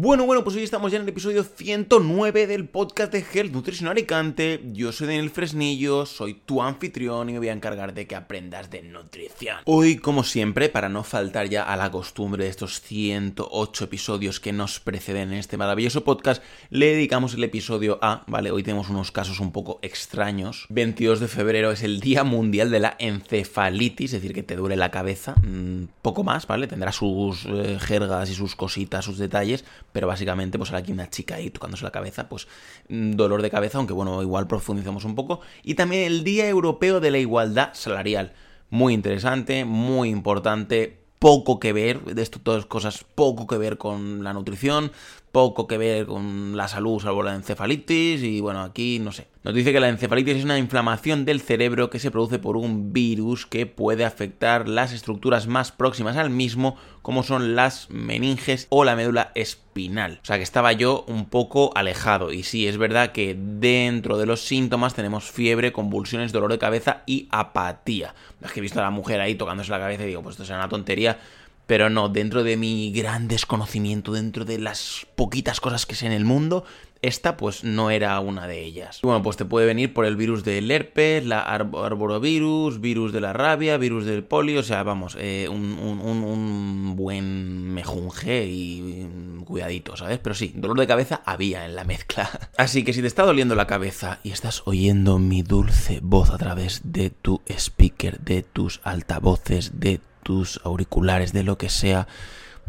Bueno, bueno, pues hoy estamos ya en el episodio 109 del podcast de Health Nutrition Alicante. Yo soy Daniel Fresnillo, soy tu anfitrión y me voy a encargar de que aprendas de nutrición. Hoy, como siempre, para no faltar ya a la costumbre de estos 108 episodios que nos preceden en este maravilloso podcast, le dedicamos el episodio a, ¿vale? Hoy tenemos unos casos un poco extraños. 22 de febrero es el Día Mundial de la Encefalitis, es decir, que te duele la cabeza. Mm, poco más, ¿vale? Tendrá sus eh, jergas y sus cositas, sus detalles pero básicamente pues aquí una chica ahí tocándose la cabeza, pues mm, dolor de cabeza, aunque bueno, igual profundizamos un poco. Y también el Día Europeo de la Igualdad Salarial. Muy interesante, muy importante, poco que ver, de esto todas cosas poco que ver con la nutrición, poco que ver con la salud, salvo la encefalitis, y bueno, aquí no sé. Nos dice que la encefalitis es una inflamación del cerebro que se produce por un virus que puede afectar las estructuras más próximas al mismo, como son las meninges o la médula espinal. O sea que estaba yo un poco alejado. Y sí, es verdad que dentro de los síntomas tenemos fiebre, convulsiones, dolor de cabeza y apatía. Es que he visto a la mujer ahí tocándose la cabeza y digo, pues esto es una tontería pero no, dentro de mi gran desconocimiento, dentro de las poquitas cosas que sé en el mundo, esta pues no era una de ellas. Bueno, pues te puede venir por el virus del herpes, la arborovirus, virus de la rabia, virus del polio, o sea, vamos, eh, un, un, buen mejunje y cuidadito, ¿sabes? Pero sí, dolor de cabeza había en la mezcla. Así que si te está doliendo la cabeza y estás oyendo mi dulce voz a través de tu speaker, de tus altavoces, de tus auriculares, de lo que sea,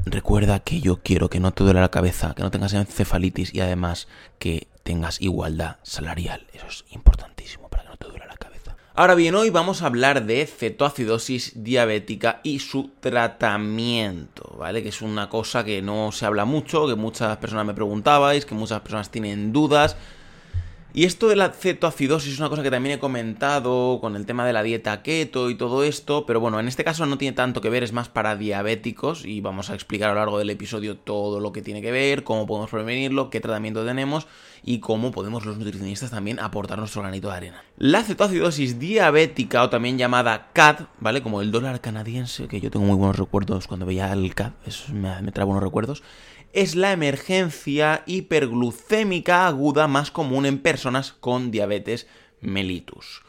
recuerda que yo quiero que no te duele la cabeza, que no tengas encefalitis y además que tengas igualdad salarial. Eso es importantísimo para que no te duele la cabeza. Ahora bien, hoy vamos a hablar de cetoacidosis diabética y su tratamiento, ¿vale? Que es una cosa que no se habla mucho, que muchas personas me preguntabais, que muchas personas tienen dudas. Y esto de la cetoacidosis es una cosa que también he comentado con el tema de la dieta keto y todo esto, pero bueno, en este caso no tiene tanto que ver, es más para diabéticos y vamos a explicar a lo largo del episodio todo lo que tiene que ver, cómo podemos prevenirlo, qué tratamiento tenemos y cómo podemos los nutricionistas también aportar nuestro granito de arena. La cetoacidosis diabética o también llamada CAD, ¿vale? Como el dólar canadiense, que yo tengo muy buenos recuerdos cuando veía el CAD, eso me, me trae buenos recuerdos es la emergencia hiperglucémica aguda más común en personas con diabetes mellitus.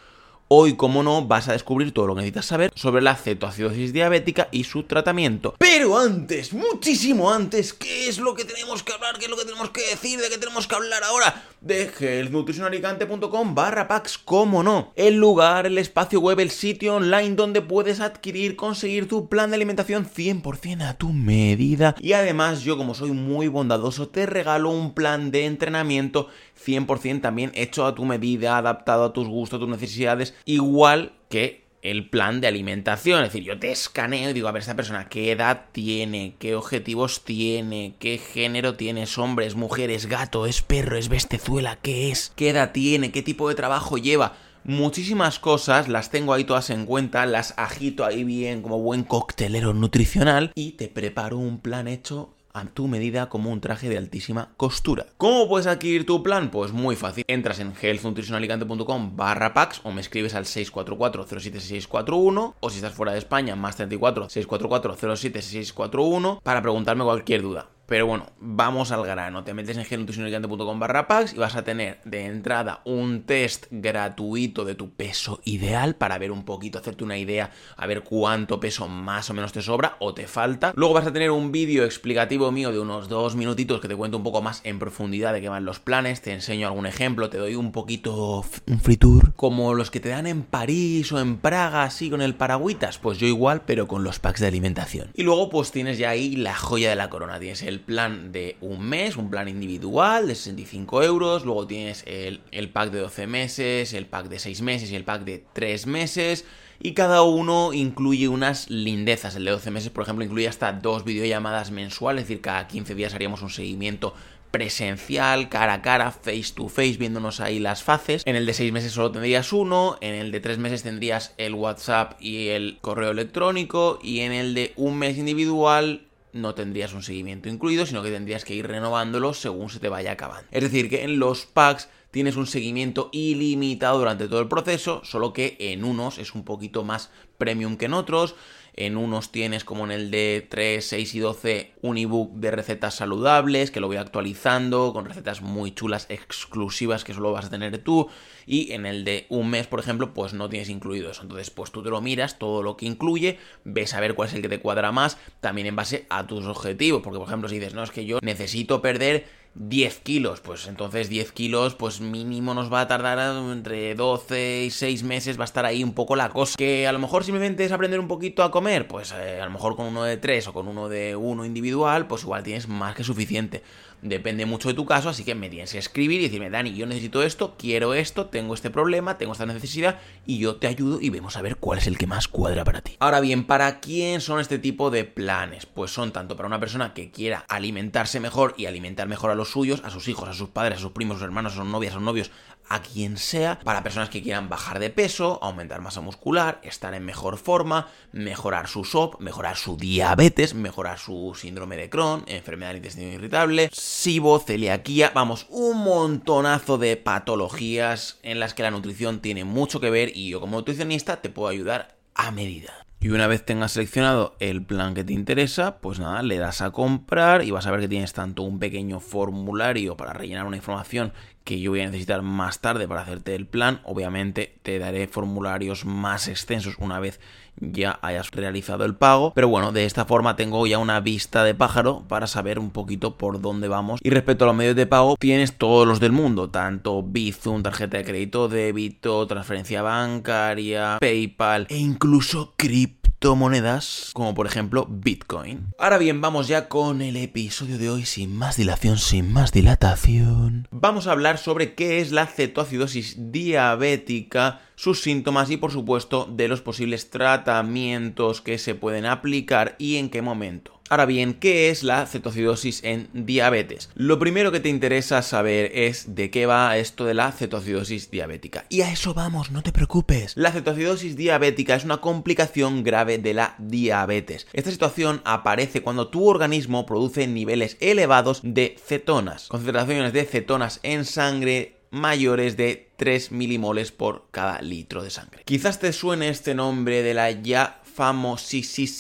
Hoy, como no, vas a descubrir todo lo que necesitas saber sobre la cetoacidosis diabética y su tratamiento. Pero antes, muchísimo antes, ¿qué es lo que tenemos que hablar? ¿Qué es lo que tenemos que decir? ¿De qué tenemos que hablar ahora? De healthnutritionalicante.com barra packs, cómo no. El lugar, el espacio web, el sitio online donde puedes adquirir, conseguir tu plan de alimentación 100% a tu medida. Y además, yo como soy muy bondadoso, te regalo un plan de entrenamiento 100% también hecho a tu medida, adaptado a tus gustos, a tus necesidades, igual que el plan de alimentación. Es decir, yo te escaneo y digo, a ver, esta persona, ¿qué edad tiene? ¿Qué objetivos tiene? ¿Qué género tiene? ¿Es hombre? ¿Es gato? ¿Es perro? ¿Es bestezuela? ¿Qué es? ¿Qué edad tiene? ¿Qué tipo de trabajo lleva? Muchísimas cosas las tengo ahí todas en cuenta, las agito ahí bien como buen coctelero nutricional y te preparo un plan hecho a tu medida como un traje de altísima costura. ¿Cómo puedes adquirir tu plan? Pues muy fácil. Entras en healthnutritionalicante.com barra packs o me escribes al 644-076641 o si estás fuera de España, más 34 644-076641 para preguntarme cualquier duda. Pero bueno, vamos al grano. Te metes en gelnutricionalicante.com barra packs y vas a tener de entrada un test gratuito de tu peso ideal para ver un poquito, hacerte una idea, a ver cuánto peso más o menos te sobra o te falta. Luego vas a tener un vídeo explicativo mío de unos dos minutitos que te cuento un poco más en profundidad de qué van los planes, te enseño algún ejemplo, te doy un poquito un free tour, como los que te dan en París o en Praga, así con el paragüitas, pues yo igual, pero con los packs de alimentación. Y luego pues tienes ya ahí la joya de la corona, tienes el plan de un mes, un plan individual de 65 euros, luego tienes el, el pack de 12 meses, el pack de 6 meses y el pack de 3 meses y cada uno incluye unas lindezas. El de 12 meses, por ejemplo, incluye hasta dos videollamadas mensuales, es decir, cada 15 días haríamos un seguimiento presencial, cara a cara, face to face, viéndonos ahí las faces. En el de seis meses solo tendrías uno, en el de tres meses tendrías el WhatsApp y el correo electrónico, y en el de un mes individual no tendrías un seguimiento incluido, sino que tendrías que ir renovándolo según se te vaya acabando. Es decir, que en los packs tienes un seguimiento ilimitado durante todo el proceso, solo que en unos es un poquito más premium que en otros. En unos tienes como en el de 3, 6 y 12 un ebook de recetas saludables que lo voy actualizando con recetas muy chulas, exclusivas que solo vas a tener tú. Y en el de un mes, por ejemplo, pues no tienes incluido eso. Entonces, pues tú te lo miras, todo lo que incluye, ves a ver cuál es el que te cuadra más, también en base a tus objetivos. Porque, por ejemplo, si dices, no, es que yo necesito perder 10 kilos, pues entonces 10 kilos, pues mínimo nos va a tardar entre 12 y 6 meses, va a estar ahí un poco la cosa. Que a lo mejor simplemente es aprender un poquito a comer, pues eh, a lo mejor con uno de 3 o con uno de 1 individual, pues igual tienes más que suficiente. Depende mucho de tu caso, así que me tienes que escribir y decirme, Dani, yo necesito esto, quiero esto, tengo este problema, tengo esta necesidad y yo te ayudo y vemos a ver cuál es el que más cuadra para ti. Ahora bien, ¿para quién son este tipo de planes? Pues son tanto para una persona que quiera alimentarse mejor y alimentar mejor a los suyos, a sus hijos, a sus padres, a sus primos, a sus hermanos, a sus novias, a sus novios, a quien sea, para personas que quieran bajar de peso, aumentar masa muscular, estar en mejor forma, mejorar su SOP, mejorar su diabetes, mejorar su síndrome de Crohn, enfermedad del intestino irritable, SIBO, celiaquía, vamos, un montonazo de patologías en las que la nutrición tiene mucho que ver y yo como nutricionista te puedo ayudar a medida. Y una vez tengas seleccionado el plan que te interesa, pues nada, le das a comprar y vas a ver que tienes tanto un pequeño formulario para rellenar una información que yo voy a necesitar más tarde para hacerte el plan. Obviamente te daré formularios más extensos una vez ya hayas realizado el pago. Pero bueno, de esta forma tengo ya una vista de pájaro para saber un poquito por dónde vamos. Y respecto a los medios de pago, tienes todos los del mundo, tanto Bizum, tarjeta de crédito, débito, transferencia bancaria, PayPal e incluso cripto monedas como por ejemplo Bitcoin. Ahora bien, vamos ya con el episodio de hoy sin más dilación, sin más dilatación. Vamos a hablar sobre qué es la cetoacidosis diabética, sus síntomas y por supuesto de los posibles tratamientos que se pueden aplicar y en qué momento. Ahora bien, ¿qué es la cetoacidosis en diabetes? Lo primero que te interesa saber es de qué va esto de la cetoacidosis diabética. Y a eso vamos, no te preocupes. La cetoacidosis diabética es una complicación grave de la diabetes. Esta situación aparece cuando tu organismo produce niveles elevados de cetonas, concentraciones de cetonas en sangre mayores de 3 milimoles por cada litro de sangre. Quizás te suene este nombre de la ya famosísima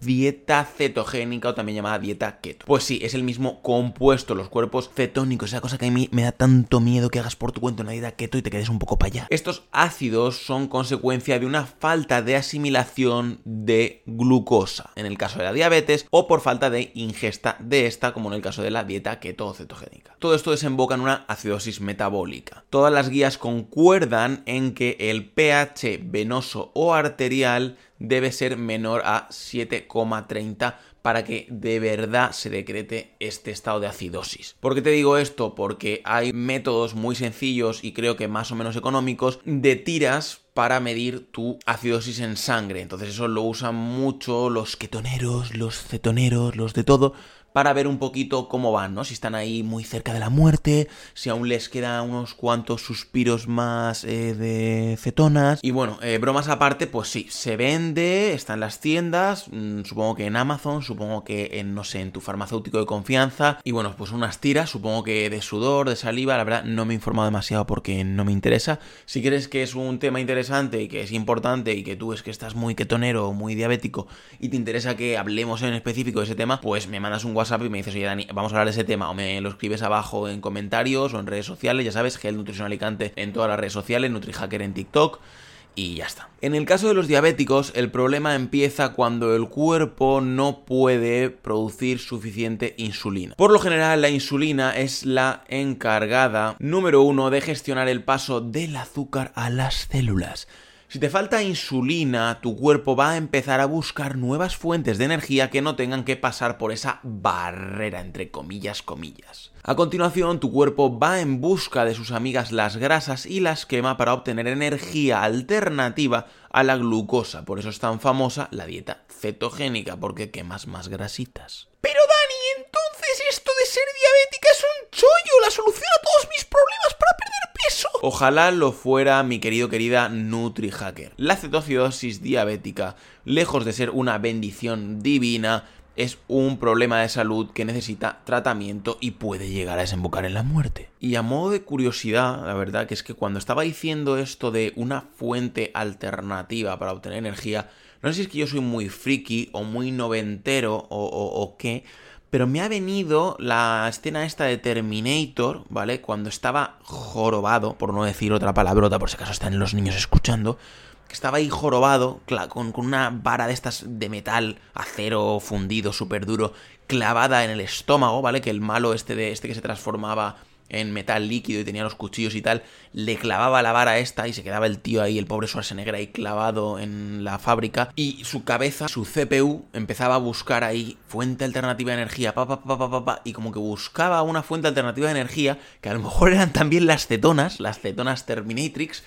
dieta cetogénica o también llamada dieta keto. Pues sí, es el mismo compuesto, los cuerpos cetónicos, esa cosa que a mí me da tanto miedo que hagas por tu cuenta una dieta keto y te quedes un poco para allá. Estos ácidos son consecuencia de una falta de asimilación de glucosa, en el caso de la diabetes, o por falta de ingesta de esta, como en el caso de la dieta keto o cetogénica. Todo esto desemboca en una acidosis metabólica. Todas las guías concuerdan en que el pH venoso o arterial debe ser menor a 7,30 para que de verdad se decrete este estado de acidosis. ¿Por qué te digo esto? Porque hay métodos muy sencillos y creo que más o menos económicos de tiras para medir tu acidosis en sangre. Entonces eso lo usan mucho los ketoneros, los cetoneros, los de todo para ver un poquito cómo van, ¿no? Si están ahí muy cerca de la muerte, si aún les quedan unos cuantos suspiros más eh, de cetonas. Y bueno, eh, bromas aparte, pues sí, se vende, está en las tiendas, mm, supongo que en Amazon, supongo que en, no sé, en tu farmacéutico de confianza. Y bueno, pues unas tiras, supongo que de sudor, de saliva, la verdad no me he informado demasiado porque no me interesa. Si crees que es un tema interesante y que es importante y que tú es que estás muy ketonero o muy diabético y te interesa que hablemos en específico de ese tema, pues me mandas un WhatsApp y me dices, oye Dani, vamos a hablar de ese tema, o me lo escribes abajo en comentarios o en redes sociales, ya sabes, Gel Nutrición Alicante en todas las redes sociales, NutriHacker en TikTok y ya está. En el caso de los diabéticos, el problema empieza cuando el cuerpo no puede producir suficiente insulina. Por lo general, la insulina es la encargada, número uno, de gestionar el paso del azúcar a las células. Si te falta insulina, tu cuerpo va a empezar a buscar nuevas fuentes de energía que no tengan que pasar por esa barrera, entre comillas, comillas. A continuación, tu cuerpo va en busca de sus amigas las grasas y las quema para obtener energía alternativa a la glucosa. Por eso es tan famosa la dieta cetogénica, porque quemas más grasitas. Pero Dani, entonces esto diabética es un chollo, la solución todos mis problemas para perder peso. Ojalá lo fuera mi querido querida NutriHacker. La cetoacidosis diabética, lejos de ser una bendición divina, es un problema de salud que necesita tratamiento y puede llegar a desembocar en la muerte. Y a modo de curiosidad, la verdad que es que cuando estaba diciendo esto de una fuente alternativa para obtener energía, no sé si es que yo soy muy friki o muy noventero o qué, pero me ha venido la escena esta de Terminator, ¿vale? Cuando estaba jorobado, por no decir otra palabrota, por si acaso están los niños escuchando, estaba ahí jorobado, con, con, una vara de estas de metal, acero fundido, súper duro, clavada en el estómago, ¿vale? Que el malo este, de, este que se transformaba en metal líquido y tenía los cuchillos y tal, le clavaba la vara esta y se quedaba el tío ahí, el pobre Schwarzenegger ahí clavado en la fábrica y su cabeza, su CPU, empezaba a buscar ahí fuente alternativa de energía, pa, y como que buscaba una fuente alternativa de energía, que a lo mejor eran también las cetonas, las cetonas Terminatrix,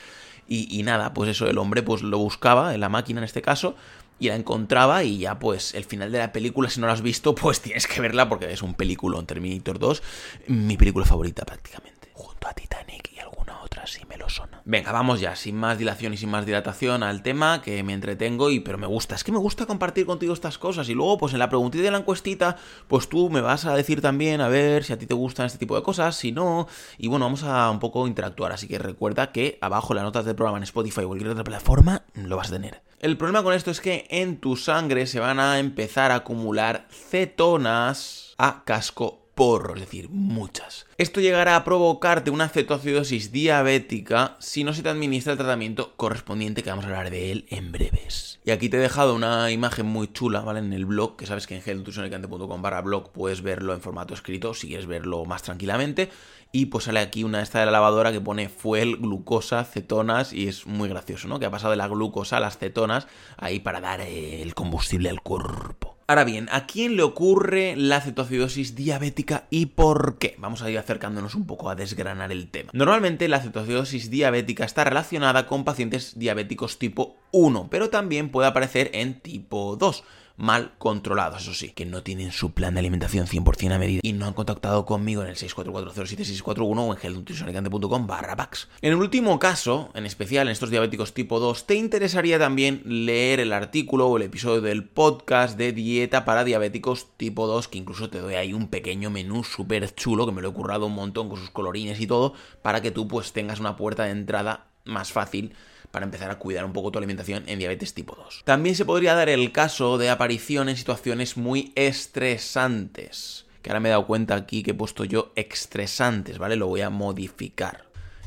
y, nada, pues eso, el hombre pues lo buscaba, en la máquina en este caso, y la encontraba y ya pues el final de la película, si no la has visto, pues tienes que verla porque es un película, en Terminator 2, mi película favorita prácticamente, junto a Titanic y alguna otra si me lo sona. Venga, vamos ya, sin más dilación y sin más dilatación al tema, que me entretengo y pero me gusta, es que me gusta compartir contigo estas cosas y luego pues en la preguntita de la encuestita, pues tú me vas a decir también a ver si a ti te gustan este tipo de cosas, si no, y bueno, vamos a un poco interactuar, así que recuerda que abajo en las notas del programa en Spotify o cualquier otra plataforma lo vas a tener. El problema con esto es que en tu sangre se van a empezar a acumular cetonas a casco porro, es decir, muchas. Esto llegará a provocarte una cetoacidosis diabética si no se te administra el tratamiento correspondiente, que vamos a hablar de él en breves. Y aquí te he dejado una imagen muy chula, ¿vale? En el blog, que sabes que en gelnutricionalicante.com barra blog puedes verlo en formato escrito si quieres verlo más tranquilamente. Y pues sale aquí una esta de la lavadora que pone fuel, glucosa, cetonas y es muy gracioso, ¿no? Que ha pasado de la glucosa a las cetonas ahí para dar el combustible al cuerpo. Ahora bien, ¿a quién le ocurre la cetoacidosis diabética y por qué? Vamos a ir acercándonos un poco a desgranar el tema. Normalmente la cetoacidosis diabética está relacionada con pacientes diabéticos tipo 1, pero también puede aparecer en tipo 2 mal controlados, eso sí, que no tienen su plan de alimentación 100% a medida y no han contactado conmigo en el 644076641 o en gelnutricionalicante.com barra. En el último caso, en especial en estos diabéticos tipo 2, te interesaría también leer el artículo o el episodio del podcast de dieta para diabéticos tipo 2, que incluso te doy ahí un pequeño menú súper chulo, que me lo he currado un montón con sus colorines y todo, para que tú pues tengas una puerta de entrada más fácil para empezar a cuidar un poco tu alimentación en diabetes tipo 2. También se podría dar el caso de aparición en situaciones muy estresantes. Que ahora me he dado cuenta aquí que he puesto yo estresantes, ¿vale? Lo voy a modificar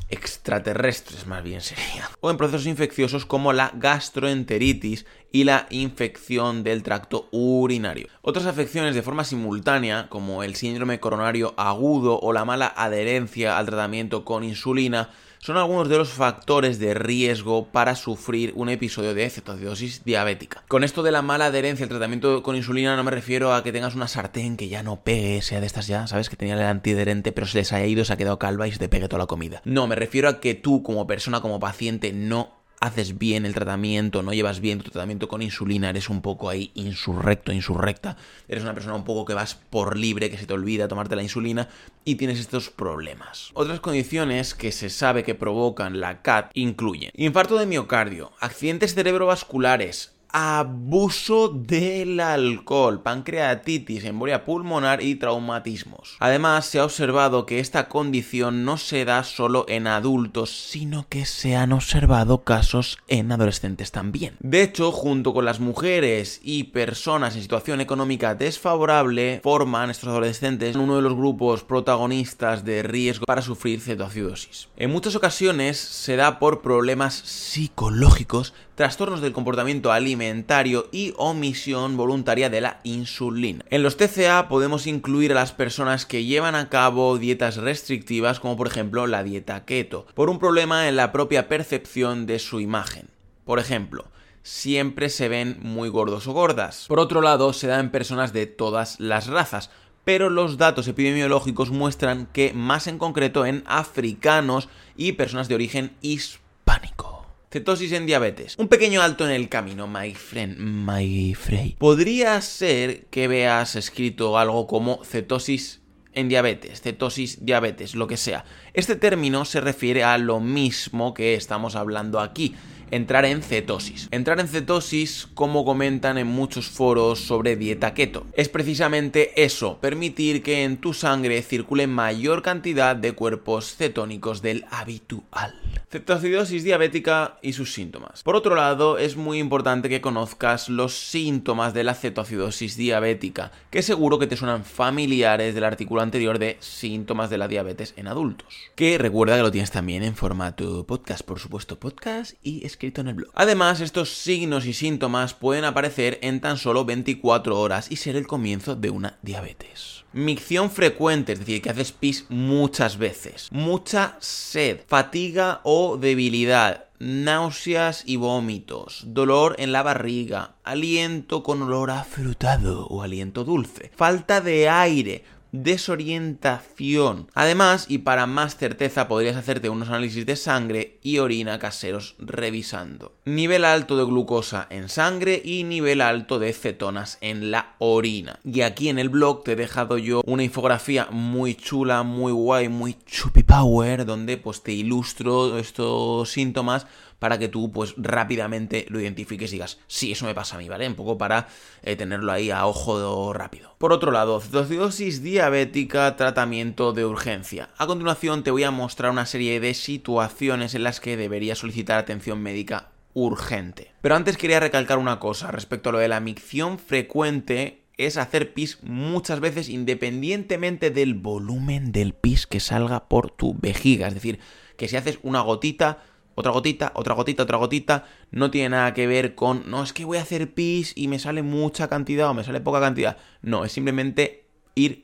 extraterrestres más bien sería. O en procesos infecciosos como la gastroenteritis y la infección del tracto urinario. Otras afecciones de forma simultánea, como el síndrome coronario agudo o la mala adherencia al tratamiento con insulina, son algunos de los factores de riesgo para sufrir un episodio de cetoacidosis diabética. Con esto de la mala adherencia al tratamiento con insulina no me refiero a que tengas una sartén que ya no pegue, sea de estas ya, ¿sabes? Que tenía el antiadherente pero se les haya ido, se ha quedado calva y se te pegue toda la comida. No, me refiero a que tú como persona, como paciente, no haces bien el tratamiento, no llevas bien tu tratamiento con insulina, eres un poco ahí insurrecto, insurrecta, eres una persona un poco que vas por libre, que se te olvida tomarte la insulina y tienes estos problemas. Otras condiciones que se sabe que provocan la CAT incluyen infarto de miocardio, accidentes cerebrovasculares, abuso del alcohol, pancreatitis, embolia pulmonar y traumatismos. Además, se ha observado que esta condición no se da solo en adultos, sino que se han observado casos en adolescentes también. De hecho, junto con las mujeres y personas en situación económica desfavorable, forman estos adolescentes uno de los grupos protagonistas de riesgo para sufrir cetoacidosis. En muchas ocasiones se da por problemas psicológicos trastornos del comportamiento alimentario y omisión voluntaria de la insulina. En los TCA podemos incluir a las personas que llevan a cabo dietas restrictivas como por ejemplo la dieta keto, por un problema en la propia percepción de su imagen. Por ejemplo, siempre se ven muy gordos o gordas. Por otro lado, se da en personas de todas las razas, pero los datos epidemiológicos muestran que más en concreto en africanos y personas de origen hispánico. Cetosis en diabetes. Un pequeño alto en el camino, my friend, my frey. Podría ser que veas escrito algo como cetosis en diabetes, cetosis, diabetes, lo que sea. Este término se refiere a lo mismo que estamos hablando aquí entrar en cetosis. Entrar en cetosis, como comentan en muchos foros sobre dieta keto, es precisamente eso, permitir que en tu sangre circule mayor cantidad de cuerpos cetónicos del habitual. Cetoacidosis diabética y sus síntomas. Por otro lado, es muy importante que conozcas los síntomas de la cetoacidosis diabética, que seguro que te suenan familiares del artículo anterior de síntomas de la diabetes en adultos. Que recuerda que lo tienes también en formato podcast, por supuesto, podcast y en el blog. Además, estos signos y síntomas pueden aparecer en tan solo 24 horas y ser el comienzo de una diabetes. Micción frecuente, es decir, que haces pis muchas veces. Mucha sed, fatiga o debilidad, náuseas y vómitos, dolor en la barriga, aliento con olor afrutado o aliento dulce, falta de aire, desorientación. Además, y para más certeza, podrías hacerte unos análisis de sangre y orina caseros revisando. Nivel alto de glucosa en sangre y nivel alto de cetonas en la orina. Y aquí en el blog te he dejado yo una infografía muy chula, muy guay, muy chupi power, donde pues te ilustro estos síntomas para que tú pues rápidamente lo identifiques y digas, sí, eso me pasa a mí, ¿vale? Un poco para eh, tenerlo ahí a ojo rápido. Por otro lado, cetoacidosis diabética, tratamiento de urgencia. A continuación te voy a mostrar una serie de situaciones en las que deberías solicitar atención médica urgente. Pero antes quería recalcar una cosa respecto a lo de la micción frecuente es hacer pis muchas veces independientemente del volumen del pis que salga por tu vejiga. Es decir, que si haces una gotita, otra gotita, otra gotita, otra gotita, no tiene nada que ver con, no, es que voy a hacer pis y me sale mucha cantidad o me sale poca cantidad. No, es simplemente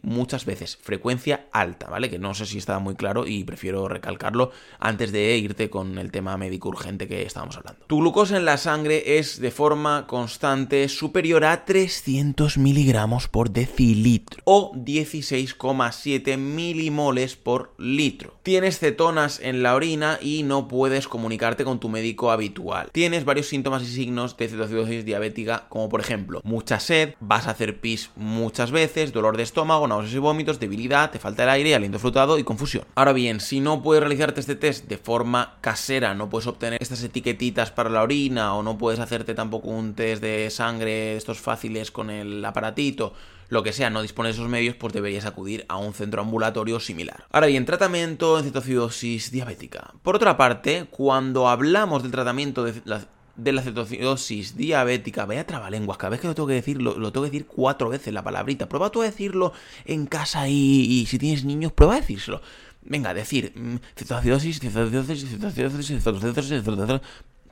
muchas veces, frecuencia alta, ¿vale? Que no sé si estaba muy claro y prefiero recalcarlo antes de irte con el tema médico urgente que estábamos hablando. Tu glucosa en la sangre es de forma constante superior a 300 miligramos por decilitro o 16,7 milimoles por litro. Tienes cetonas en la orina y no puedes comunicarte con tu médico habitual. Tienes varios síntomas y signos de cetoacidosis diabética, como por ejemplo mucha sed, vas a hacer pis muchas veces, dolor de estómago, estómago, náuseas y vómitos, debilidad, te falta el aire, aliento flotado y confusión. Ahora bien, si no puedes realizarte este test de forma casera, no puedes obtener estas etiquetitas para la orina o no puedes hacerte tampoco un test de sangre, estos fáciles con el aparatito, lo que sea, no dispones de esos medios, pues deberías acudir a un centro ambulatorio similar. Ahora bien, tratamiento en cetoacidosis diabética. Por otra parte, cuando hablamos del tratamiento de la de la cetosis diabética, vaya trabalenguas, cada vez que lo tengo que decir, lo, tengo que decir cuatro veces la palabrita. Prueba tú a decirlo en casa y, y si tienes niños, prueba a decírselo. Venga, decir cetoacidosis, cetoacidosis, cetoacidosis, cetoacidosis, cetoacidosis,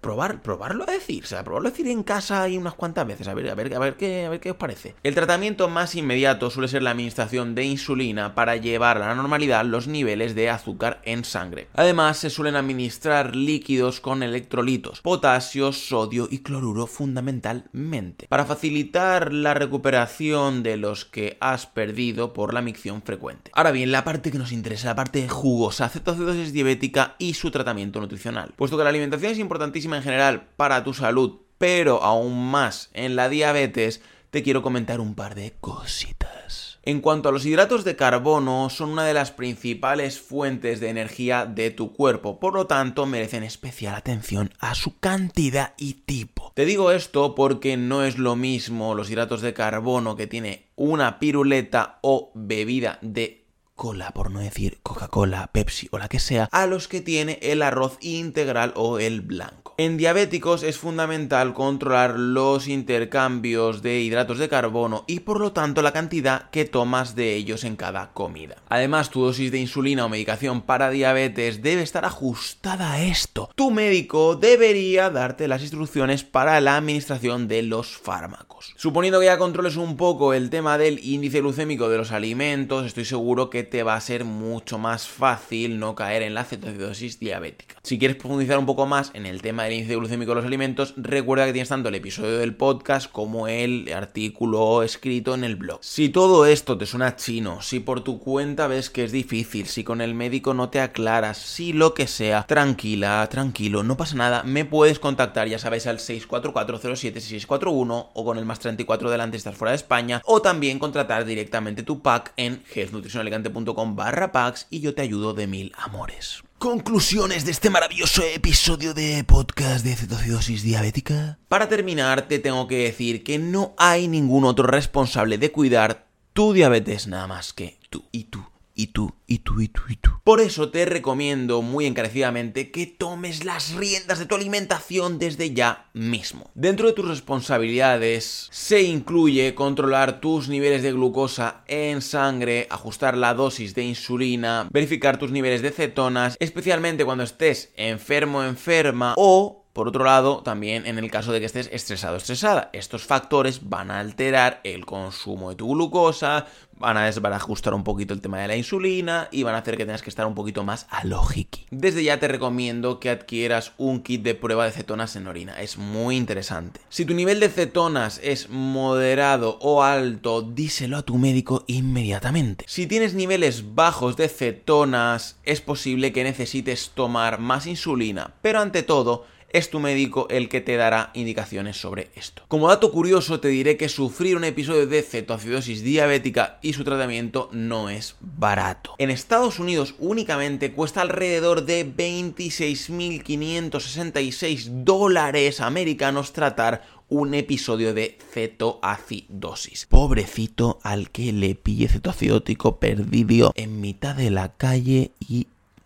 probar, probarlo a decir, o sea, probarlo a decir en casa y unas cuantas veces, a ver, a ver, a ver qué, a ver qué os parece. El tratamiento más inmediato suele ser la administración de insulina para llevar a la normalidad los niveles de azúcar en sangre. Además, se suelen administrar líquidos con electrolitos, potasio, sodio y cloruro fundamentalmente, para facilitar la recuperación de los que has perdido por la micción frecuente. Ahora bien, la parte que nos interesa, la parte jugosa, cetoacidosis diabética y su tratamiento nutricional. Puesto que la alimentación es importantísima en general para tu salud, pero aún más en la diabetes, te quiero comentar un par de cositas. En cuanto a los hidratos de carbono, son una de las principales fuentes de energía de tu cuerpo, por lo tanto merecen especial atención a su cantidad y tipo. Te digo esto porque no es lo mismo los hidratos de carbono que tiene una piruleta o bebida de cola, por no decir Coca-Cola, Pepsi o la que sea, a los que tiene el arroz integral o el blanco. En diabéticos es fundamental controlar los intercambios de hidratos de carbono y por lo tanto la cantidad que tomas de ellos en cada comida. Además, tu dosis de insulina o medicación para diabetes debe estar ajustada a esto. Tu médico debería darte las instrucciones para la administración de los fármacos. Suponiendo que ya controles un poco el tema del índice glucémico de los alimentos, estoy seguro que te va a ser mucho más fácil no caer en la cetoacidosis diabética. Si quieres profundizar un poco más en el tema del índice glucémico de los alimentos, recuerda que tienes tanto el episodio del podcast como el artículo escrito en el blog. Si todo esto te suena chino, si por tu cuenta ves que es difícil, si con el médico no te aclaras, si lo que sea, tranquila, tranquilo, no pasa nada, me puedes contactar, ya sabes, al 644076641 o con el más 34 delante si estás fuera de España, o también contratar directamente tu pack en healthnutritionalicante.com nutricionalicante.com barra packs y yo te ayudo de mil amores. Conclusiones de este maravilloso episodio de podcast de cetoacidosis diabética. Para terminar, te tengo que decir que no hay ningún otro responsable de cuidar tu diabetes nada más que tú y tú y tú, y tú, y tú, y tú. Por eso te recomiendo muy encarecidamente que tomes las riendas de tu alimentación desde ya mismo. Dentro de tus responsabilidades se incluye controlar tus niveles de glucosa en sangre, ajustar la dosis de insulina, verificar tus niveles de cetonas, especialmente cuando estés enfermo enferma o por otro lado, también en el caso de que estés estresado o estresada, estos factores van a alterar el consumo de tu glucosa, van a desbarajustar un poquito el tema de la insulina y van a hacer que tengas que estar un poquito más a lógico. Desde ya te recomiendo que adquieras un kit de prueba de cetonas en orina, es muy interesante. Si tu nivel de cetonas es moderado o alto, díselo a tu médico inmediatamente. Si tienes niveles bajos de cetonas, es posible que necesites tomar más insulina, pero ante todo, es tu médico el que te dará indicaciones sobre esto. Como dato curioso te diré que sufrir un episodio de cetoacidosis diabética y su tratamiento no es barato. En Estados Unidos únicamente cuesta alrededor de 26.566 dólares americanos tratar un episodio de cetoacidosis. Pobrecito al que le pille cetoacidótico perdido en mitad de la calle y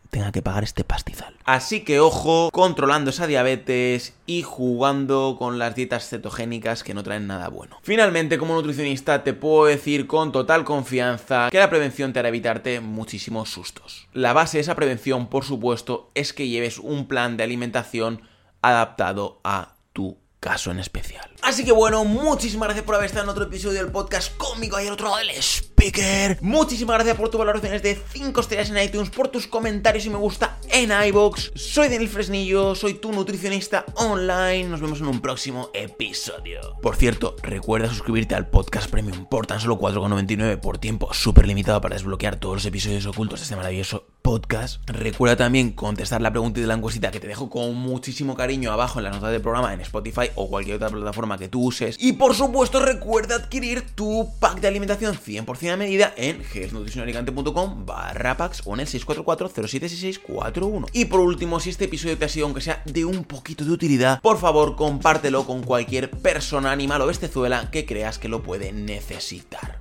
tenga que pagar este pastizal. Así que ojo, controlando esa diabetes y jugando con las dietas cetogénicas que no traen nada bueno. Finalmente, como nutricionista, te puedo decir con total confianza que la prevención te hará evitarte muchísimos sustos. La base de esa prevención, por supuesto, es que lleves un plan de alimentación adaptado a tu caso en especial. Así que bueno, muchísimas gracias por haber estado en otro episodio del podcast conmigo ahí al otro lado del speaker. Muchísimas gracias por tus valoraciones de 5 estrellas en iTunes, por tus comentarios y me gusta en iBox. Soy Daniel Fresnillo, soy tu nutricionista online. Nos vemos en un próximo episodio. Por cierto, recuerda suscribirte al podcast premium por tan solo 4,99 por tiempo súper limitado para desbloquear todos los episodios ocultos de este maravilloso podcast. Recuerda también contestar la pregunta de la encuestita que te dejo con muchísimo cariño abajo en la nota del programa en Spotify o cualquier otra plataforma que tú uses. Y por supuesto, recuerda adquirir tu pack de alimentación 100% a medida en healthnutritionalicante.com barra packs o en el 644-076641. Y por último, si este episodio te ha sido, aunque sea de un poquito de utilidad, por favor, compártelo con cualquier persona, animal o bestezuela que creas que lo puede necesitar.